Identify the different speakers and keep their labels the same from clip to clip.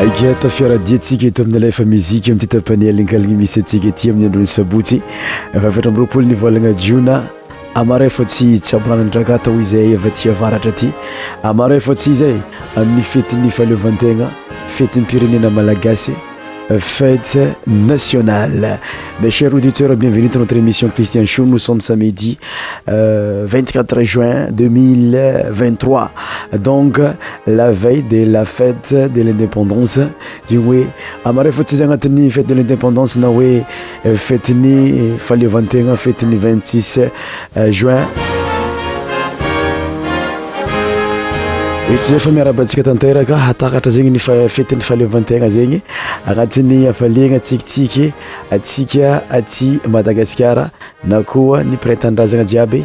Speaker 1: ake tafiaradia ntsika eto aminy ala efa mizika aminity tapanelinakalina misy atsika ety amin'ny androny sabotsy vavatra ami' roapolo nivolagna jio na amaray fô tsy tsy amporananytrakataho izay eva ty avaratra ty amaray fô tsy zay amin'ny fetyny faleovantegna fetyny pirenena malagasy fête nationale. Mes chers auditeurs, bienvenue dans notre émission Christian Show. Nous sommes samedi euh, 24 juin 2023. Donc, la veille de la fête de l'indépendance. du amare fotizanga fête de l'indépendance nawe euh, fête ni euh, fallait 21 fête ni 26 euh, juin. ety zay fa miarabantsika tanteraka hataratra zegny nifafetyn'ny fahaleovantegna zegny agnatin'ny afaliana tsikitsiky atsika aty madagasikara na koa ny pireitandrazagna jiaby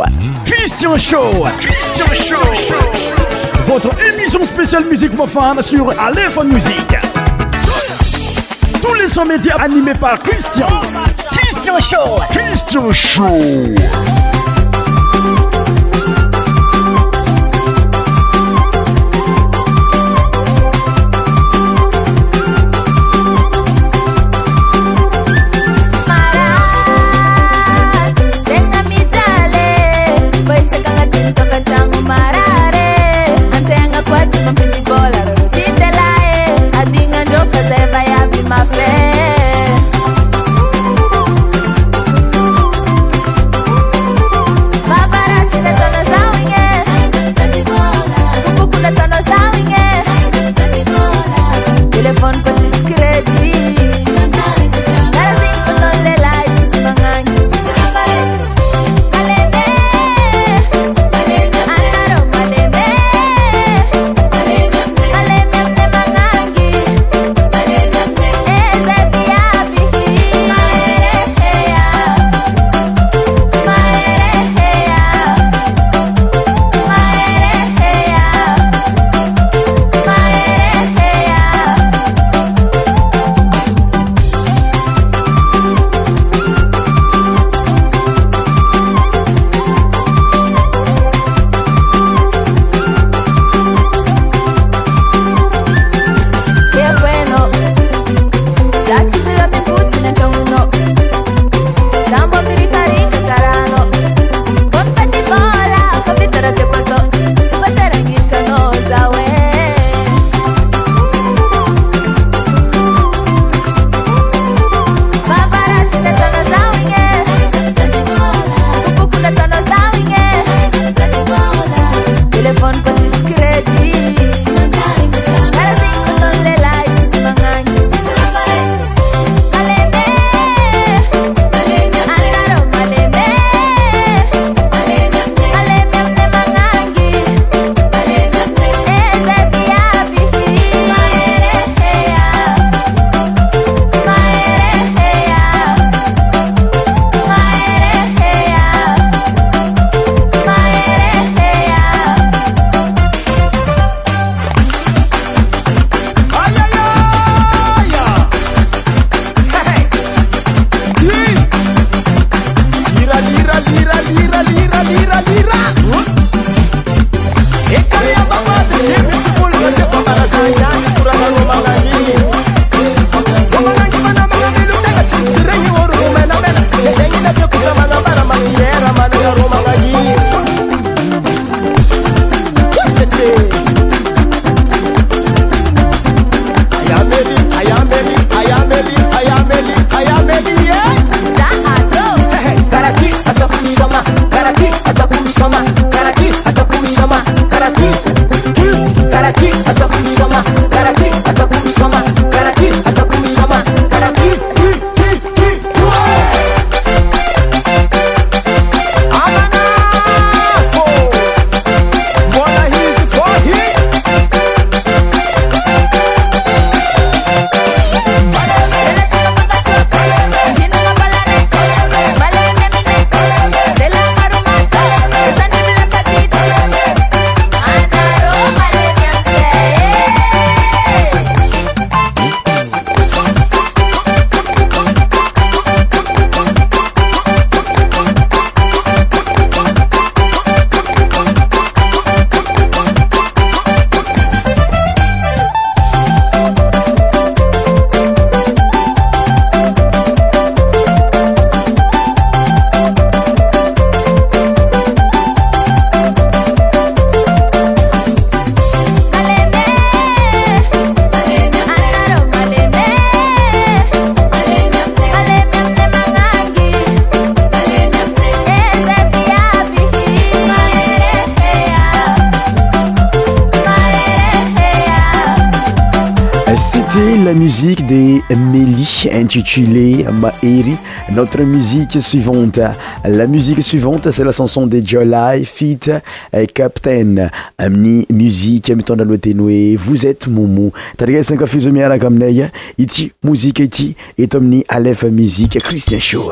Speaker 1: Christian Show. Christian Show. Votre émission spéciale musique profane sur Aléphone Music. Tous les sons médias animés par Christian. Christian Show. Christian Show. tule ma hery notre musique suivante la musique suivante c'est la chanson de joli fit euh, captain amini musique mitondalo teno e vous êtes momo tariga sanqafusomiaraka aminay ity mouzike ity eto amini alef musique christian sho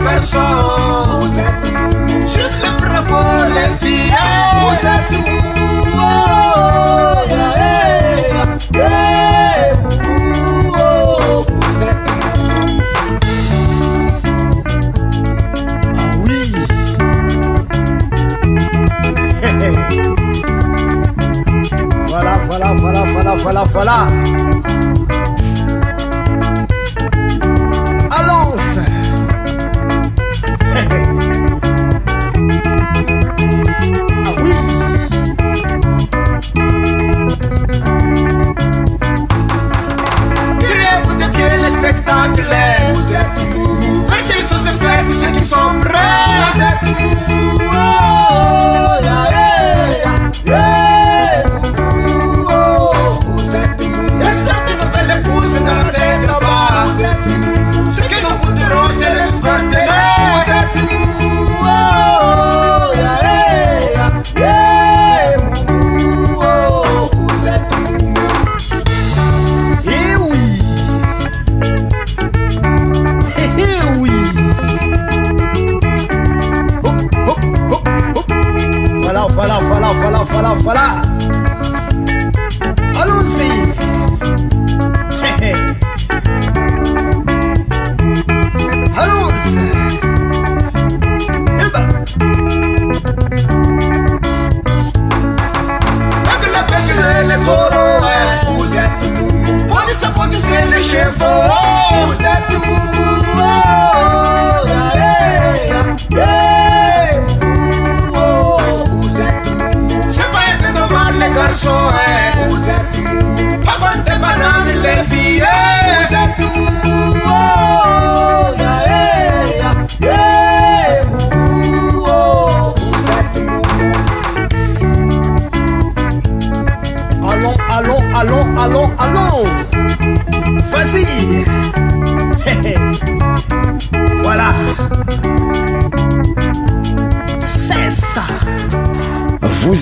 Speaker 1: les Vous êtes juste Je bravo les filles. Vous êtes vous êtes oh, oh. Ah oui. voilà, voilà, voilà, voilà, voilà, voilà. Wonderland.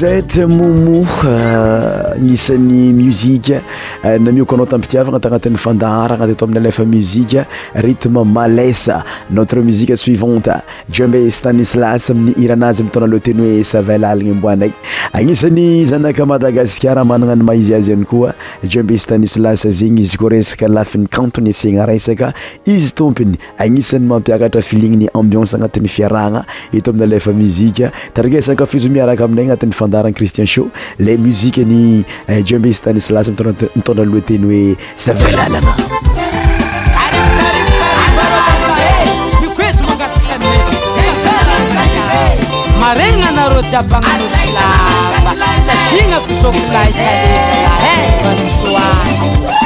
Speaker 1: et momo gnisan'ny euh, musika euh, namiokoanao tampitiavagna tagnatin'ny fandahara agna ti tao amin'ny alefa muzika rytme malesa notre musiqe suivante deo amba stanislas amin'ny hiranazy mitona lea teny hoe savalaligna mboanay agnisany zanaka madagaskar magnana ny mahaizy azy any koa jumbe stanislas zegny izy koa resaka lafiny kantony asena resaka izy tompiny agnisany mampiakatra filininy ambiance anatin'ny fiarahana eto amina lefa muzika tarisakafiso miaraka aminay anatin'ny fandarany cristien sho le muzike ny eh, jumb s tanislas mitondra loateny hoe savilalana
Speaker 2: rotyabananosilava abinga kozokgaitaelavanosian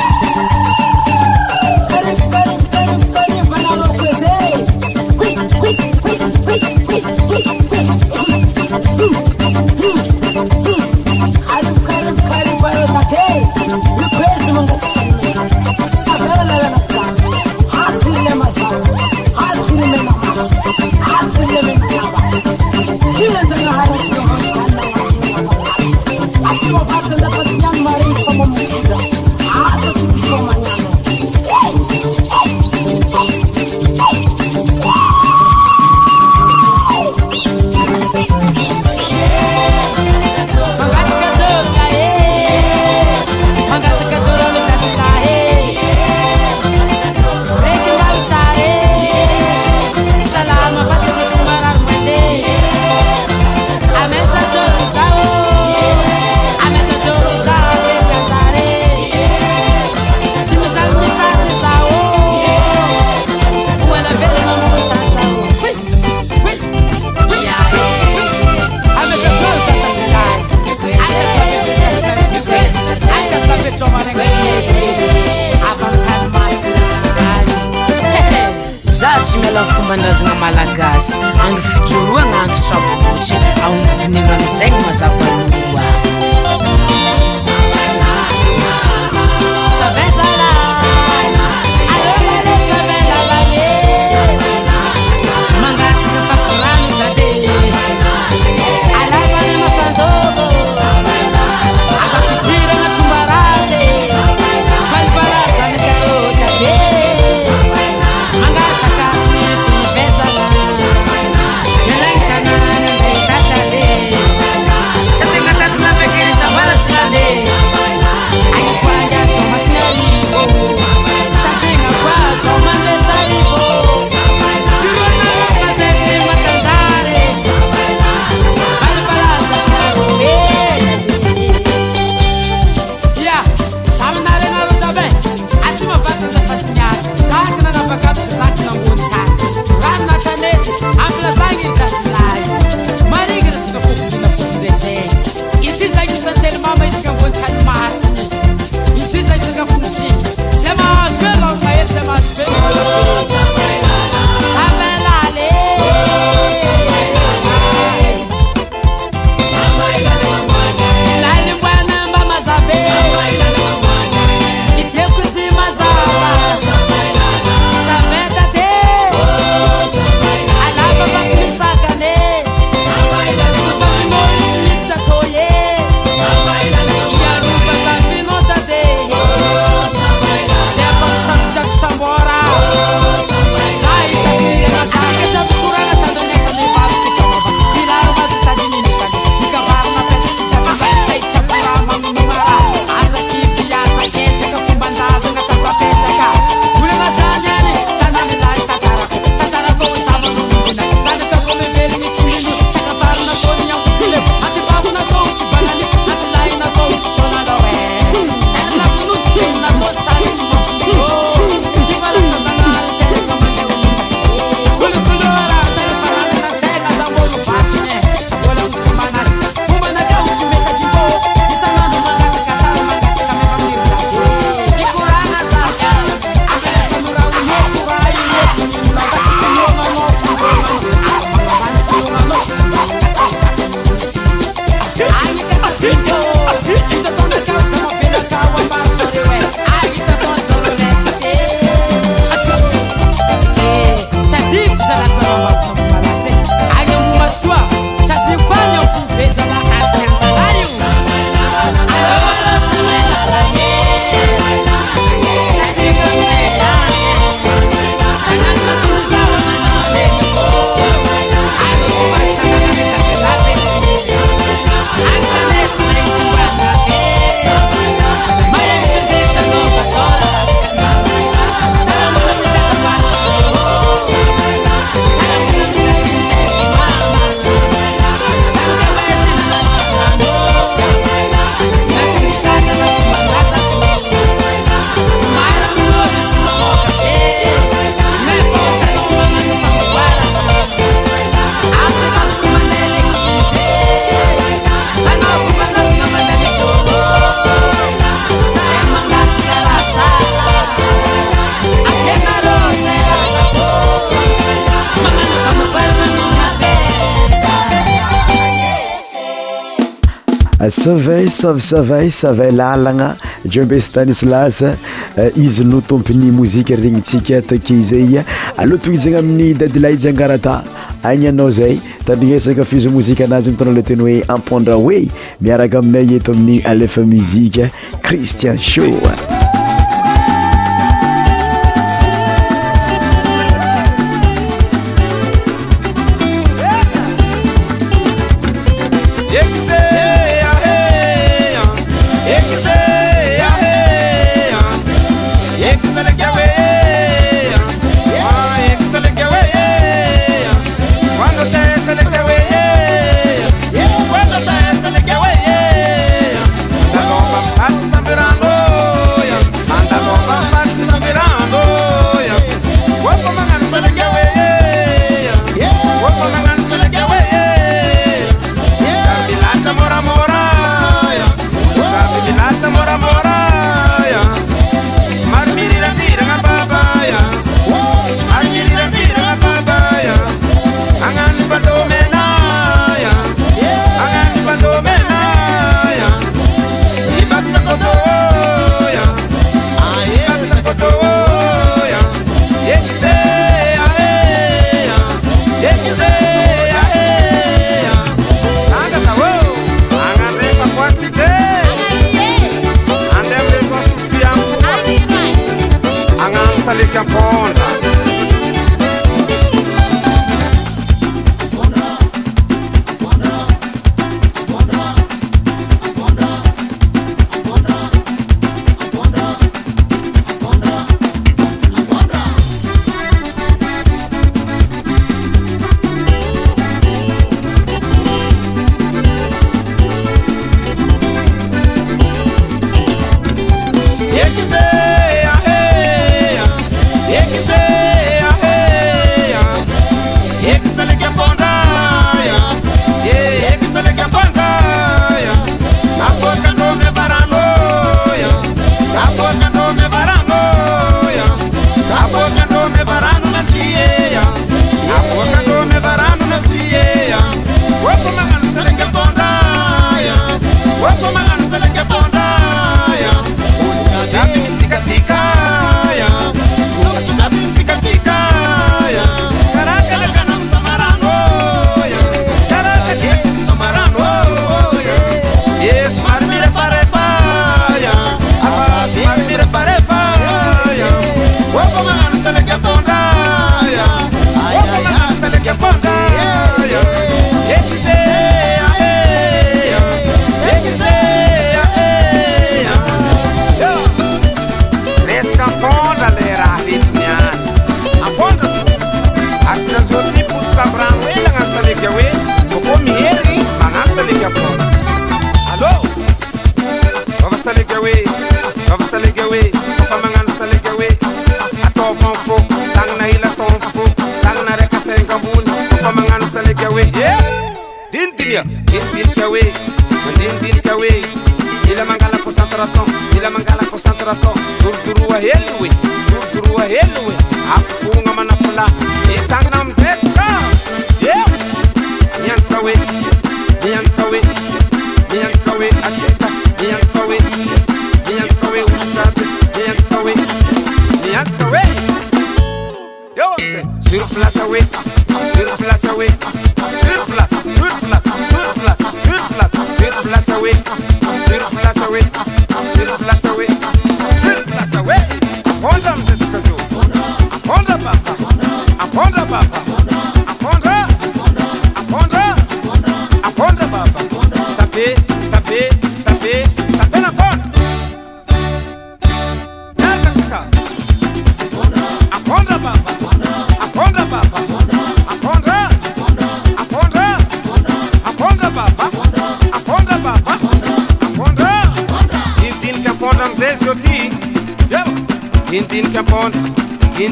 Speaker 1: savay savasavay savay lalagna jembe stanisy lasa eh, izy no tompony mozika zegny tsika takezaya aloha toy zegny amin'ny dadilaijiangarata agny anao zay taninesaka fiso mozika anazy mitona le teny hoe ampondre way miaraka aminay eto amin'ny alefa muzika cristian sho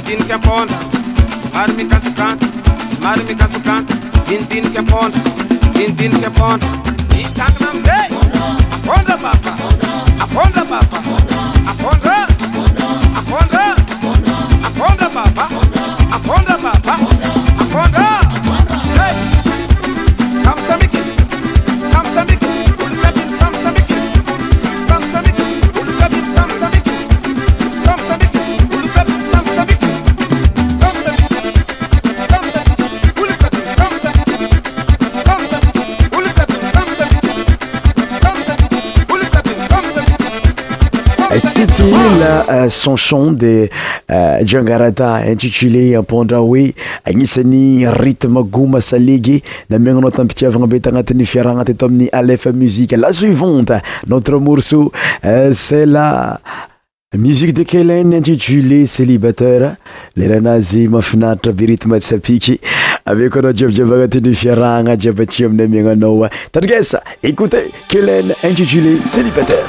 Speaker 1: din che ponda smarmi cantu cantu smarmi cantu cantu din din che ponda din din che lcanchon euh, de euh, jangarata intitulé ampondra oe agnisan'ny ritme gomasa lege naminaao tampitiavana betagnatin'y fiarahana tto ami'y ef musie lasuivante notre morse euh, ce lamusie de kelen intitulé céibatererazyafiaitrattskye o aajiji anat'yfirahnaiabati amiyaminaatarigesa éoté ele intitulé célibateur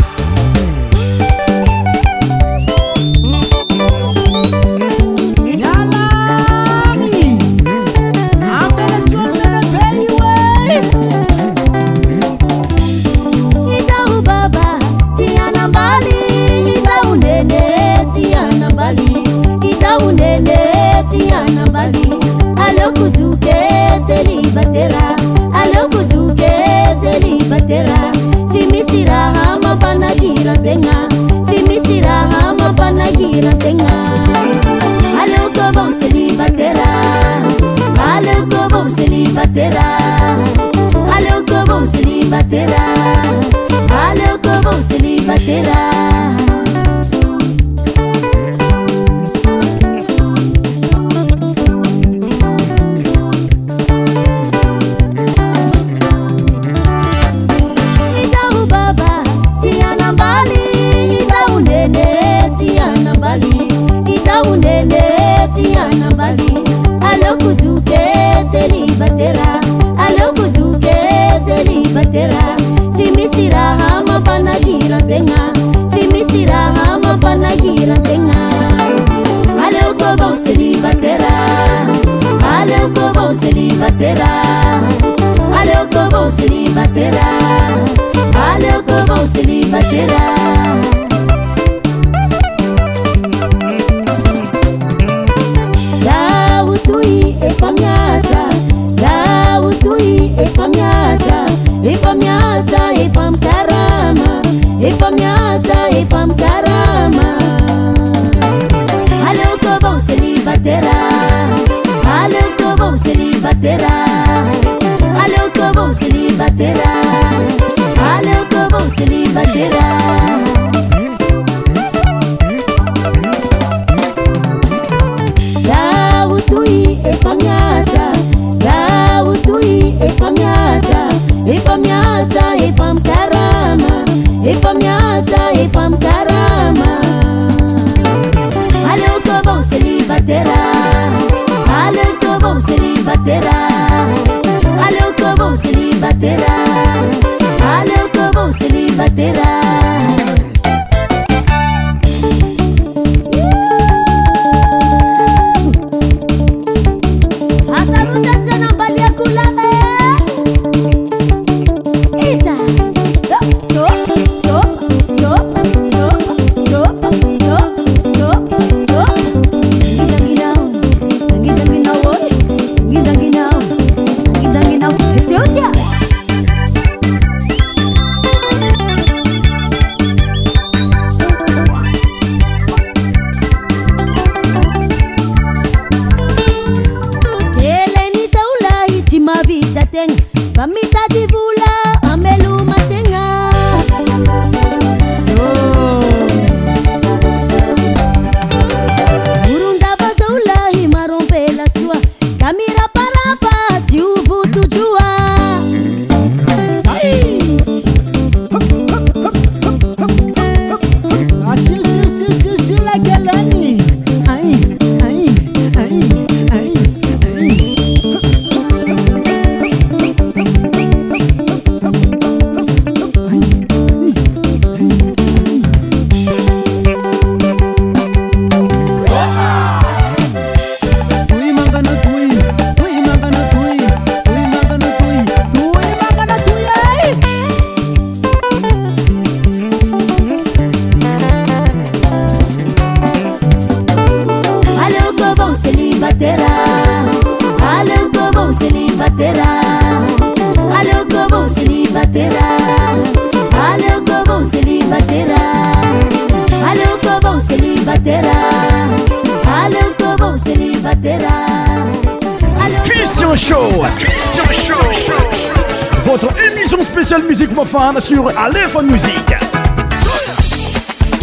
Speaker 3: Spécial musique pour femmes sur Aléphone Musique.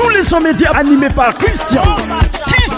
Speaker 3: Tous les sons médias animés par Christian.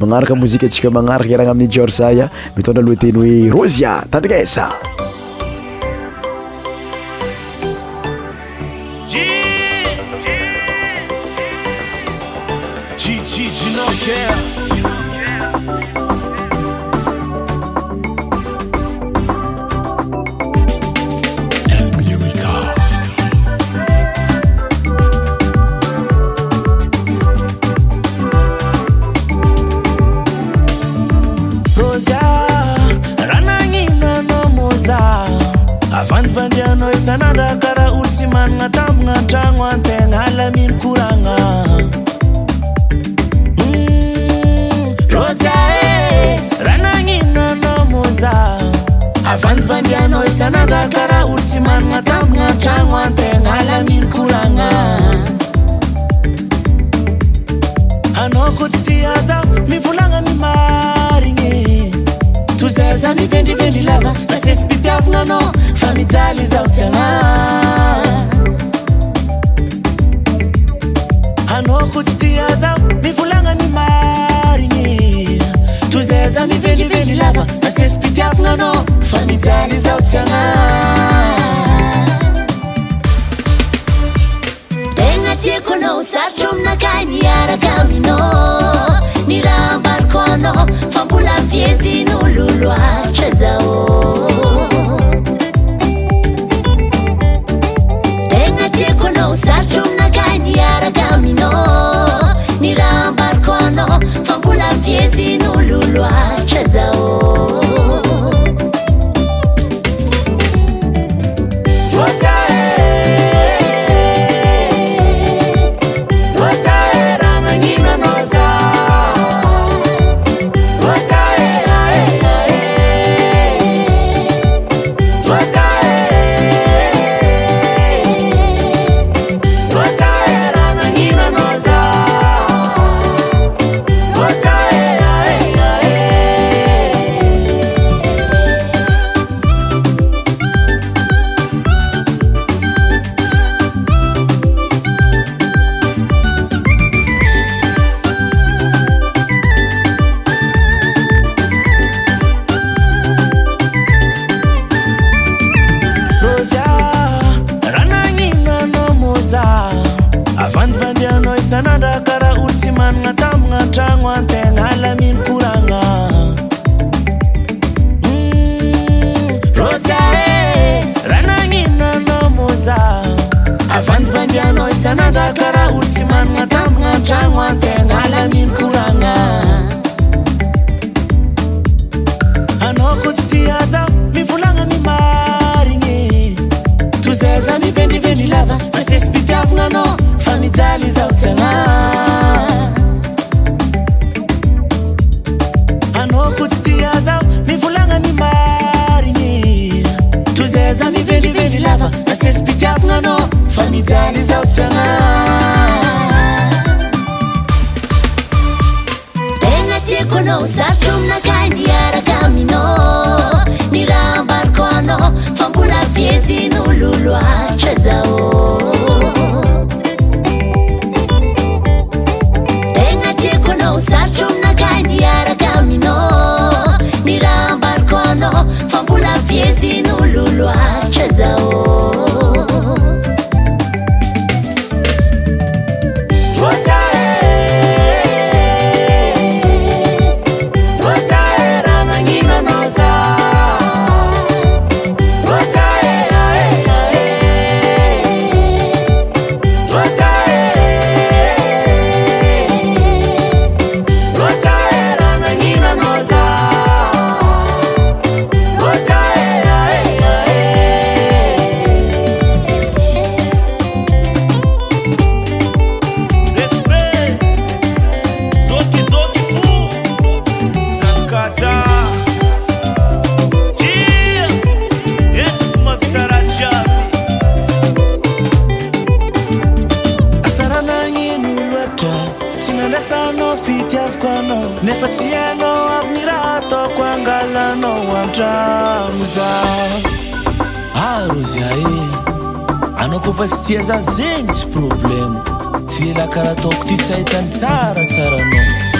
Speaker 4: magnaraka mozika antsika magnaraka irahagna amin'ny jeorg zaya mitondra aloha teny hoe rosia tandrikesa
Speaker 5: alosaaaooaaooaaarananinana maa olo anaaaoarao aaaaiooaa anaoko tsy tia tao mivolagnany marignysayenrenraa asesy piiananao yaana kosy tiazao mivolagnany marymia tozaaza mivenyveny lava nasesypitiavanana famizalyzaoiana tenatiekona o sarto minakainiaragamino nirambarkôna fambolafiezino loloaezao out. another ee anao koa fa tsy tia za zegny tsy problema tsy lelah karaha ataoko ty tsahitany tsara tsara nao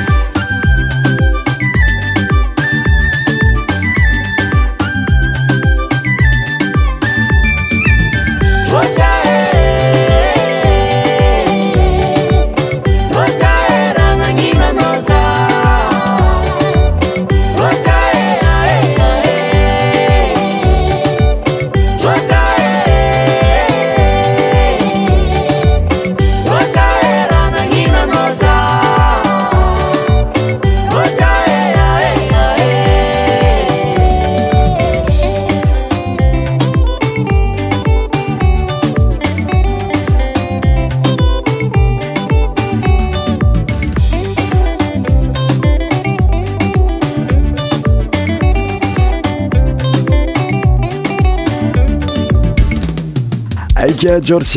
Speaker 4: jeorc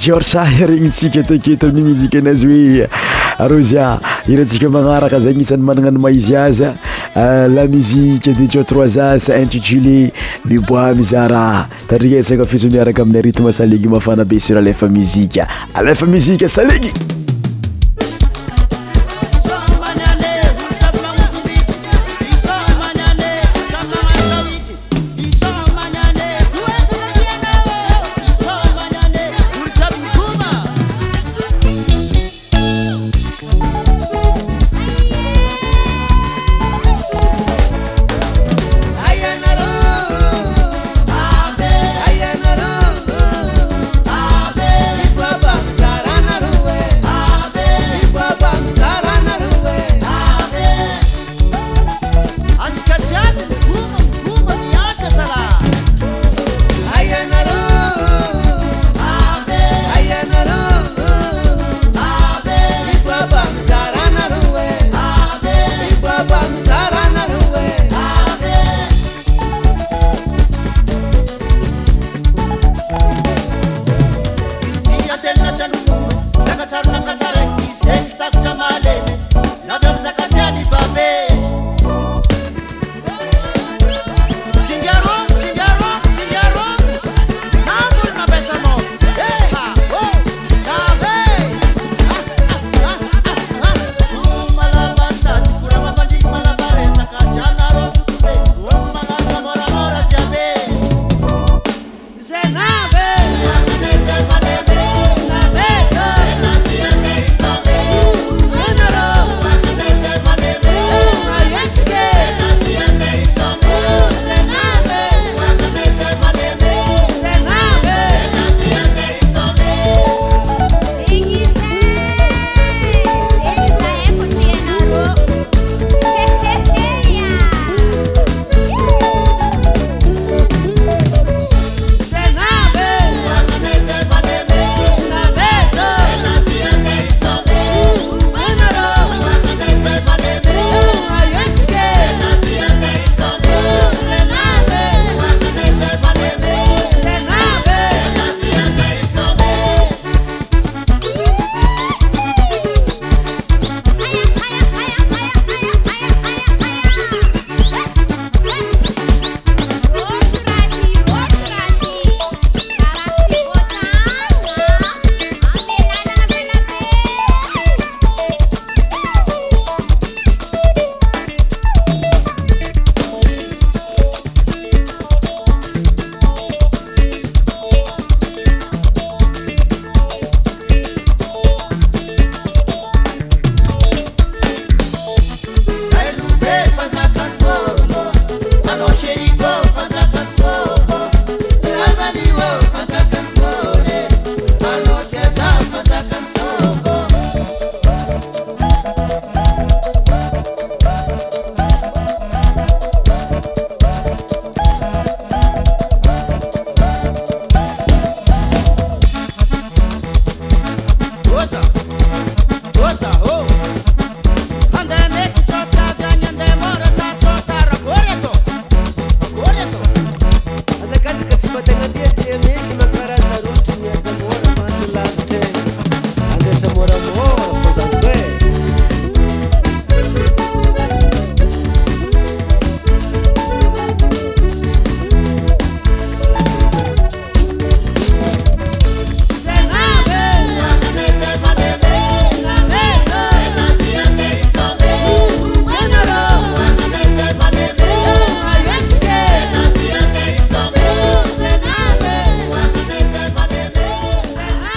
Speaker 4: jeorceay regnytsika takety amin'y muzika anazy hoe arozya iratsika magnaraka zay isan'ny magnanany maizy azy euh, la muzike de jo trois as intitulé miboi mizara tadrika saka fisomiaraka amin'ny rithme salegy mafana be sir lefa muzika alfa muzika salegy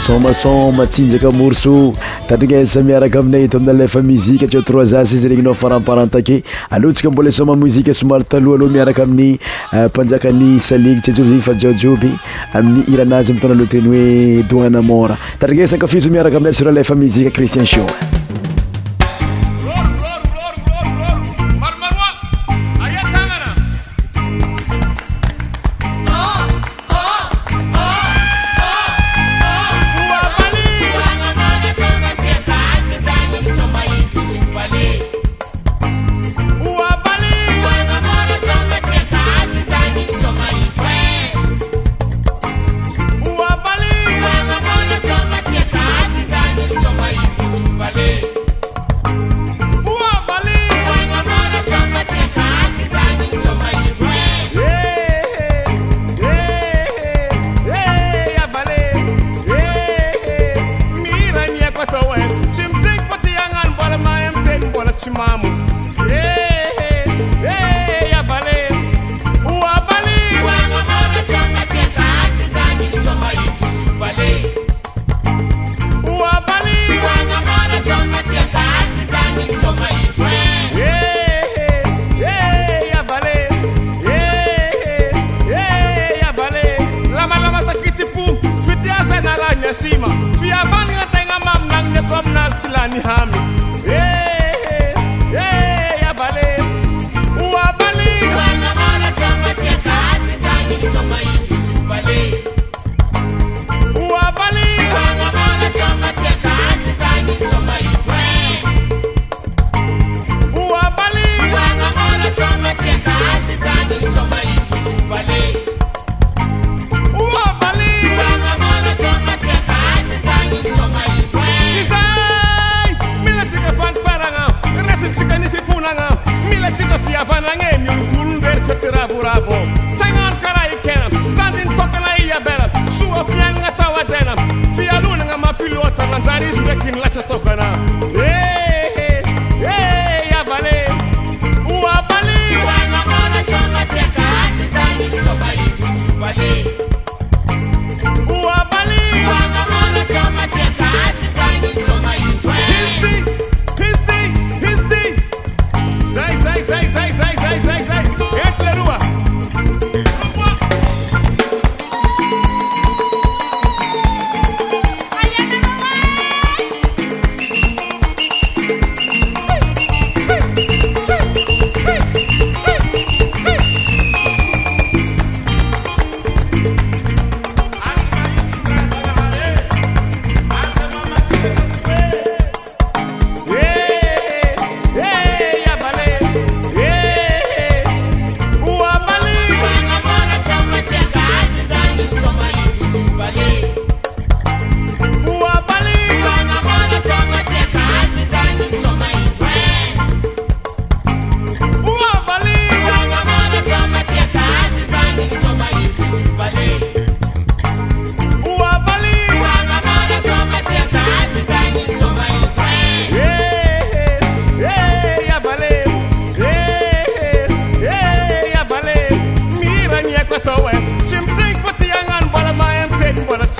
Speaker 4: someson matsinjaka morso tatrigasa euh, miaraka aminay to amin lefa muzike dieo troizasy izy regny no faraparante ake alontsika mbola isoma muzike somary talo aloha miaraka aminy mpanjaka ny saligitsy ao zgny fa jiaojioby amin'ny iranazy mitona loteny hoe doane mora tatragesa nkafizo miaraka aminay sira lfa muzike cristien show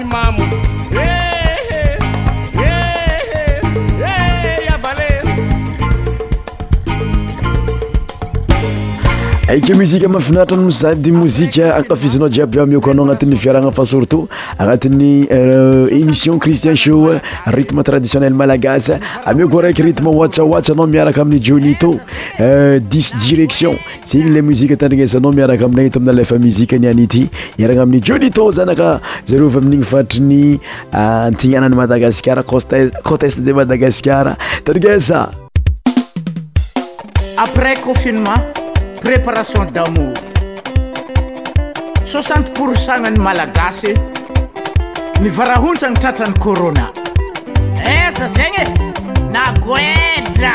Speaker 6: Mama.
Speaker 4: ake muzika mafinatrasady mozika akafizinao jiabamkoanao anati'ny viarana fa sortot anatiny euh, émission cristian h rtme traditionnel malagasmkoaikyasaatsna miarakaaminya'aay madagasarestde madagasarrès
Speaker 6: it préparation damo sxante pourcantgna ny malagasy nivarahontsagna tratrany corona eza eh, zegny e? nakoedra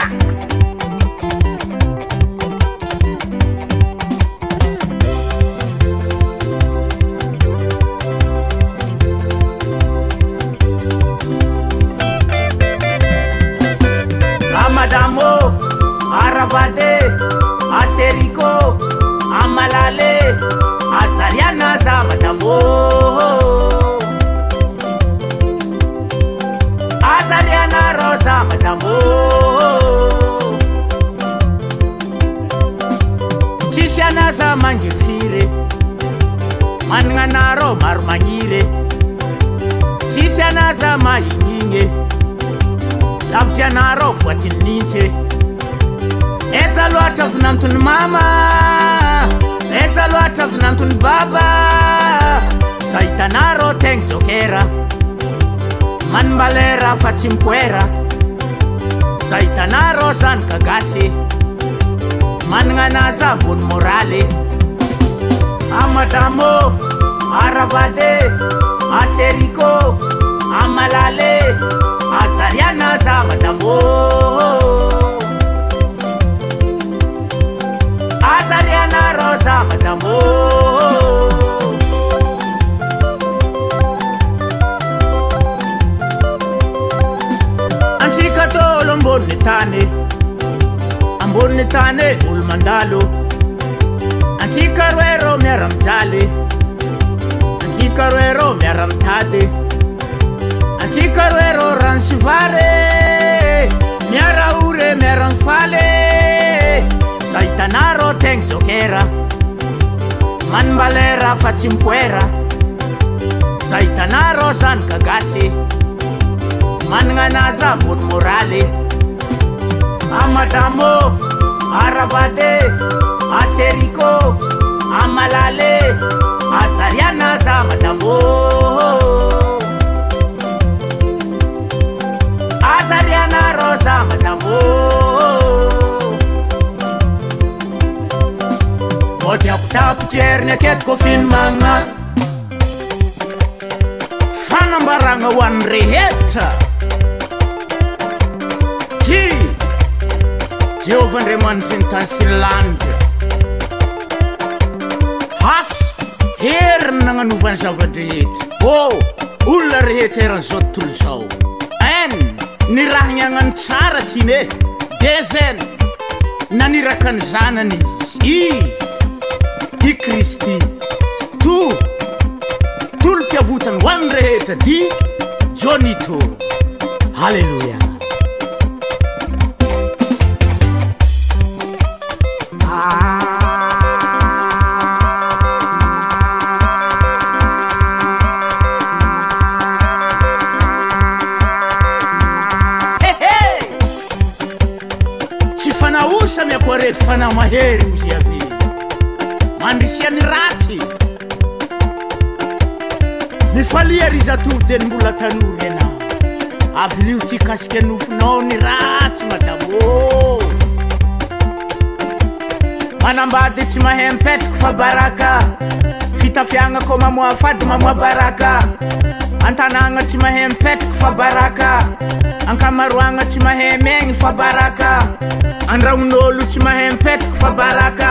Speaker 6: ah, mama damô oh, aravate seriko amalale azariana za madamôhô azarianarahza madamôô tsisyana za mangirofire managnanarah maromagnire tsisyanaza mainigne lavidianarah foatinynintsy ezaloatra vynantony mama ezaloatra vynantony baba zahitanàrôo tegna jôkera manombala raha fa tsimpoera zahitanàrôo zanykagasy manananaza vony môraly a madamô a ravade aseriko amalale azarianaza madamôô sarianarôo zamadamo antsika tô olo amboniny tany ambonin'ny tane olo mandalo antsika roerôo miaramijale antsika roerôo miara-mitady antsika roerôo rano sivary miaraore miaramifale zah hitanàrôo tegna jokera manombala rafa tsy mpoera za hitanàrôo zany kagasy manananaza molomôraly amadamô aravade aseriko amalale azaliana za madamôô azaliana ra za madamôô diabotiabotry eriny aketikofin mana fanambarana ho an'ny rehetra ti jehovah andriamanitryny tany silanidra hasy heriny nananovany zavadrehetra ô olona rehetra eran'zotontolo zao an ny rahany anano tsara tian e dezene naniraka ny zanany izy i dy kristy to tolompiavotany ho an rehetra di jonito halleloiae tsy fana osamyakoa rehy fana mahery o zy amy mandrisiany ratsy mifaliar izatory te ny mbola tanory anao avy lio tsy kasika anofonao ny ratsy madavô manambady tsy mahay mipetraka fa baraka fitafiagna ko mamoafady mamoa barak antanagna tsy mahay mipetraka fa baraka ankamaroagna tsy mahay maigny fa baraka andraon'olo tsy mahay mipetraka fa baraka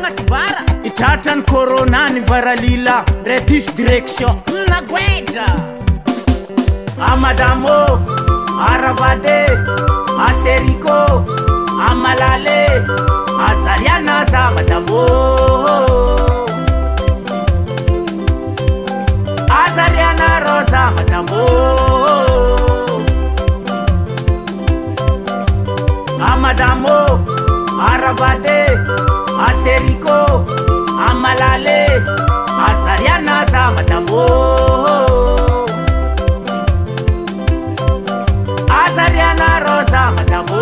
Speaker 6: itratrany korôna nyvaralila redis direction
Speaker 2: nagoera
Speaker 6: amamô rvade eriko aalale ziana za mamôrza môaamô r aseriko amalale asarianasa madabo asarianarosa madabo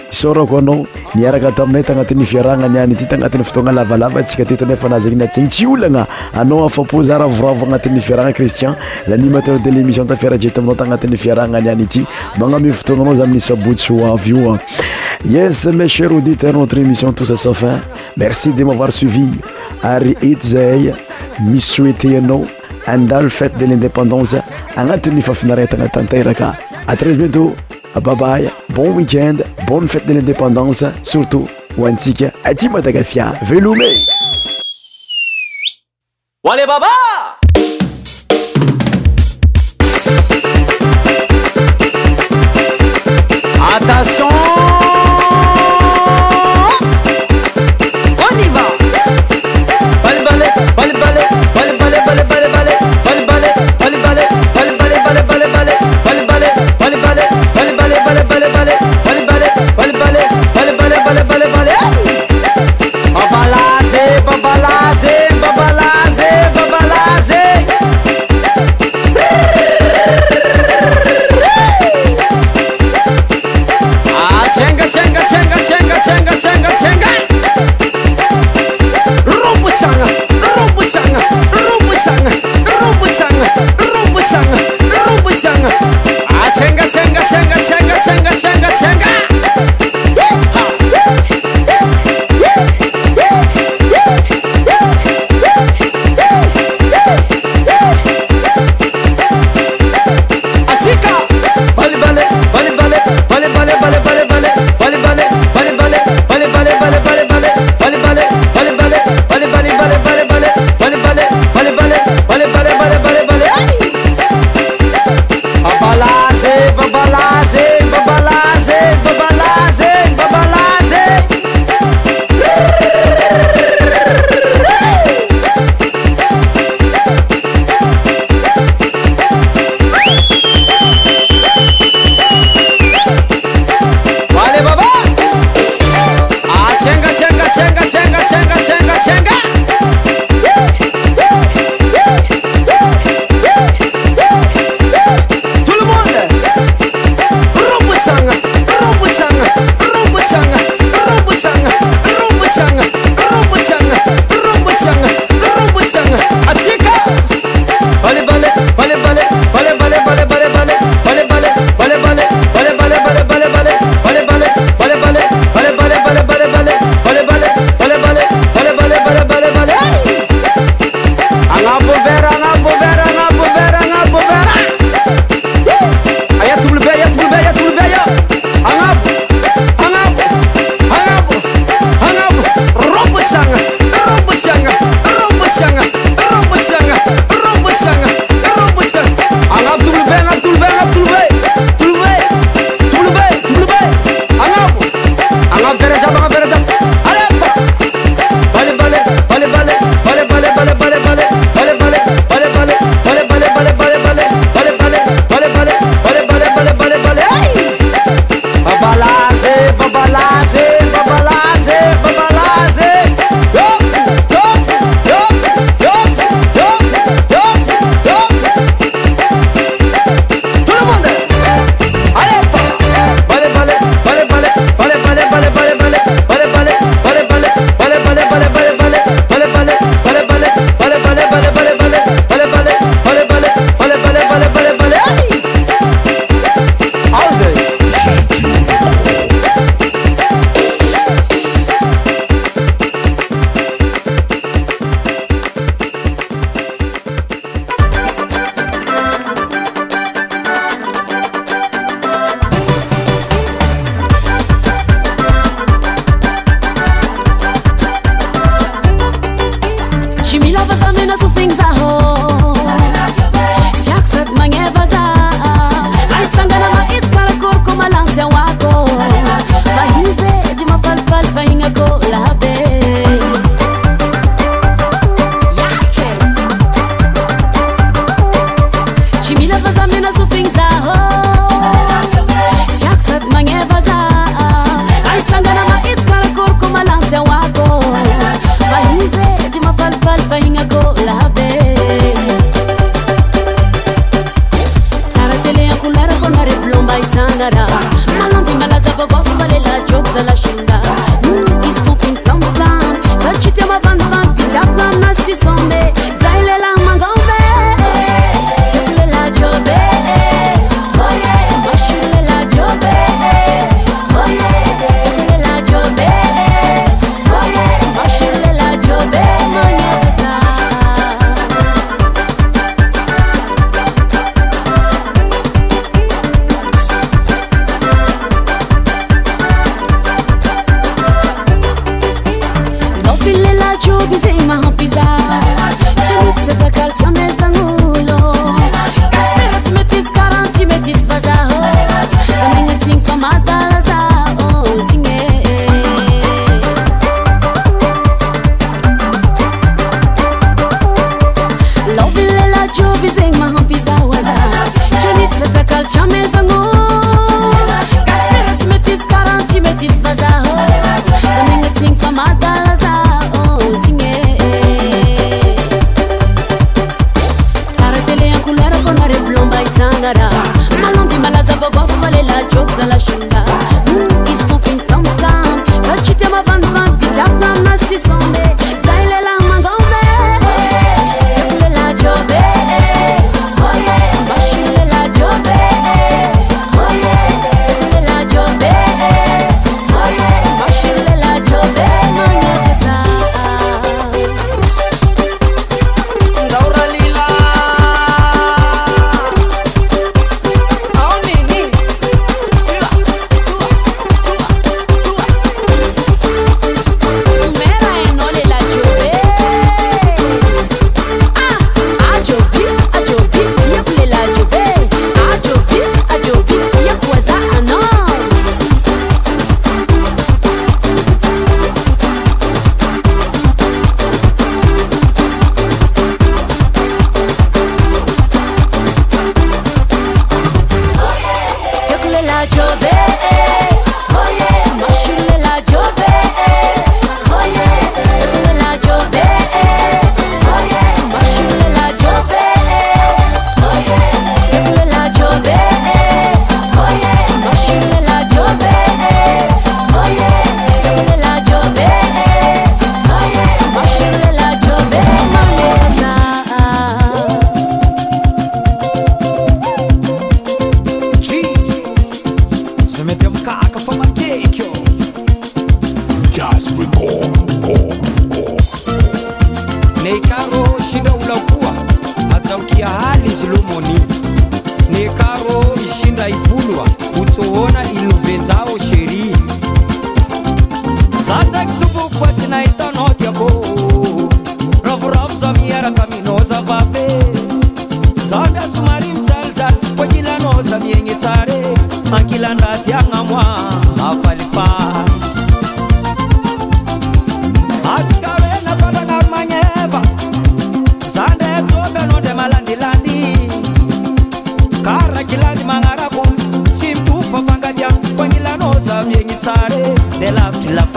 Speaker 4: soako anao iakaytnatahnnnaiiees meher aditeur notrémission tossain merci de mavoir suiiaryetozyisotana naate idépenanceatrèitô Bye bye, bon week-end, bonne fête de l'indépendance, surtout Wantik Ati Madagascar, Veloumé.
Speaker 6: Wale Baba! papá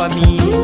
Speaker 4: famille